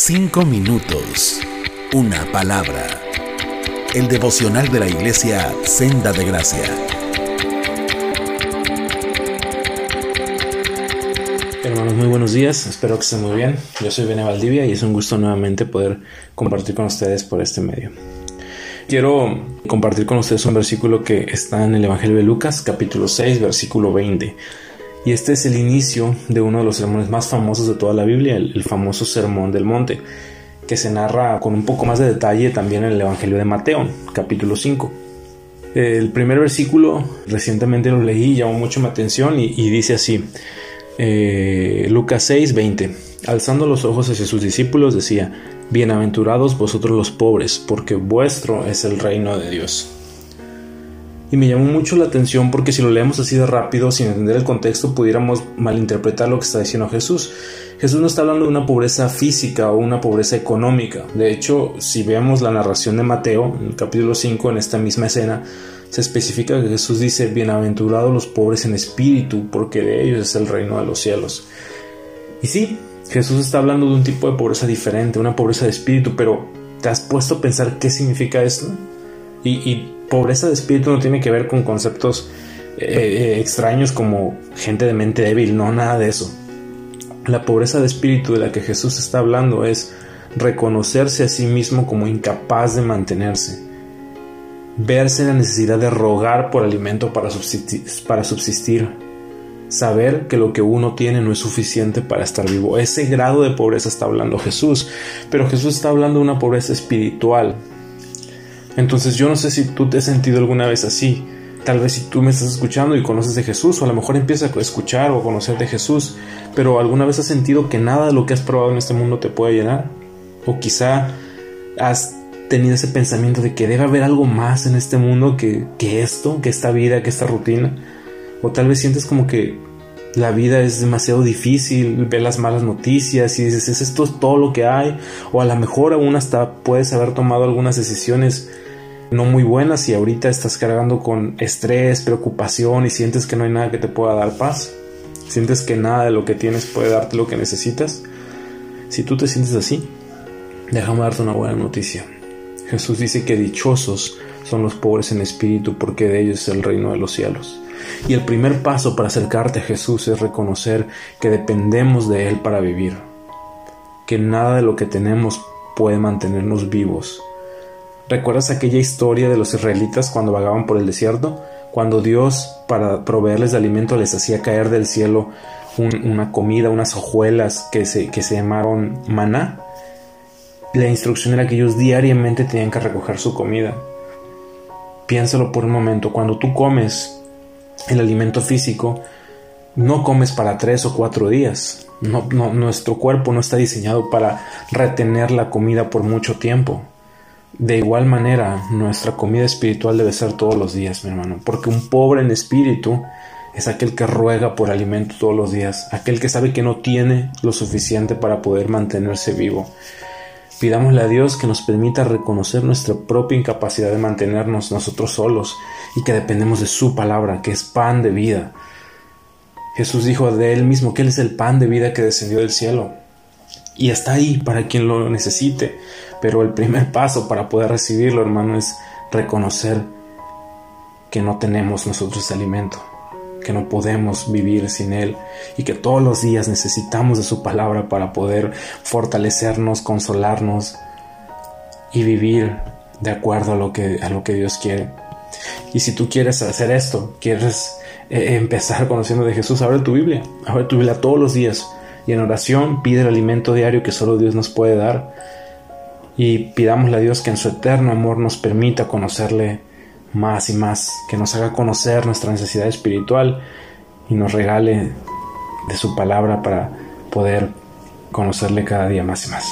Cinco minutos. Una palabra. El devocional de la iglesia Senda de Gracia. Hermanos, muy buenos días. Espero que estén muy bien. Yo soy Bene Valdivia y es un gusto nuevamente poder compartir con ustedes por este medio. Quiero compartir con ustedes un versículo que está en el Evangelio de Lucas, capítulo 6, versículo 20 y este es el inicio de uno de los sermones más famosos de toda la Biblia, el, famoso Sermón del Monte, que se narra con un poco más de detalle también en el Evangelio de Mateo, capítulo 5. El primer versículo recientemente lo leí, llamó mucho mi atención y, dice así, eh, Lucas 6, 20, alzando los ojos hacia sus discípulos decía, Bienaventurados vosotros los pobres, porque vuestro es el reino de Dios. Y me llamó mucho la atención porque si lo leemos así de rápido, sin entender el contexto, pudiéramos malinterpretar lo que está diciendo Jesús. Jesús no está hablando de una pobreza física o una pobreza económica. De hecho, si vemos la narración de Mateo, en el capítulo 5, en esta misma escena, se especifica que Jesús dice, bienaventurados los pobres en espíritu, porque de ellos es el reino de los cielos. Y sí, Jesús está hablando de un tipo de pobreza diferente, una pobreza de espíritu, pero ¿te has puesto a pensar qué significa esto? Y, y pobreza de espíritu no tiene que ver con conceptos eh, eh, extraños como gente de mente débil, no, nada de eso. La pobreza de espíritu de la que Jesús está hablando es reconocerse a sí mismo como incapaz de mantenerse, verse la necesidad de rogar por alimento para subsistir, para subsistir, saber que lo que uno tiene no es suficiente para estar vivo. Ese grado de pobreza está hablando Jesús, pero Jesús está hablando de una pobreza espiritual, entonces yo no sé si tú te has sentido alguna vez así. Tal vez si tú me estás escuchando y conoces de Jesús, o a lo mejor empiezas a escuchar o a conocer de Jesús, pero alguna vez has sentido que nada de lo que has probado en este mundo te puede llenar. O quizá has tenido ese pensamiento de que debe haber algo más en este mundo que, que esto, que esta vida, que esta rutina. O tal vez sientes como que la vida es demasiado difícil, ves las malas noticias y dices, ¿es esto es todo lo que hay? O a lo mejor aún hasta puedes haber tomado algunas decisiones no muy buenas y ahorita estás cargando con estrés, preocupación y sientes que no hay nada que te pueda dar paz. Sientes que nada de lo que tienes puede darte lo que necesitas. Si tú te sientes así, déjame darte una buena noticia. Jesús dice que dichosos son los pobres en espíritu porque de ellos es el reino de los cielos. Y el primer paso para acercarte a Jesús es reconocer que dependemos de Él para vivir, que nada de lo que tenemos puede mantenernos vivos ¿Recuerdas aquella historia de los israelitas cuando vagaban por el desierto? Cuando Dios, para proveerles de alimento, les hacía caer del cielo una comida, unas hojuelas que se, que se llamaron maná. La instrucción era que ellos diariamente tenían que recoger su comida. Piénsalo por un momento, cuando tú comes el alimento físico, no comes para tres o cuatro días. No, nuestro cuerpo no está diseñado para retener la comida por mucho tiempo. De igual manera, nuestra comida espiritual debe ser todos los días, mi hermano, porque un pobre en espíritu es aquel que ruega por alimento todos los días, aquel que sabe que no tiene lo suficiente para poder mantenerse vivo. Pidámosle a Dios que nos permita reconocer nuestra propia incapacidad de mantenernos nosotros solos y que dependemos de su palabra, que es pan de vida. Jesús dijo de él mismo que él es el pan de vida que descendió del cielo y está ahí para quien lo necesite. Pero el primer paso para poder recibirlo, hermano, es reconocer que no tenemos nosotros alimento, que no podemos vivir sin Él y que todos los días necesitamos de su palabra para poder fortalecernos, consolarnos y vivir de acuerdo a lo que, a lo que Dios quiere. Y si tú quieres hacer esto, quieres eh, empezar conociendo de Jesús, abre tu Biblia, abre tu Biblia todos los días y en oración pide el alimento diario que solo Dios nos puede dar y pidámosle a Dios que en su eterno amor nos permita conocerle más y más, que nos haga conocer nuestra necesidad espiritual y nos regale de su palabra para poder conocerle cada día más y más.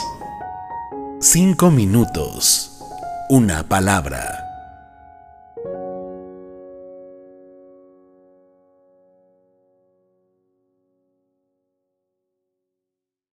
Cinco minutos. Una palabra.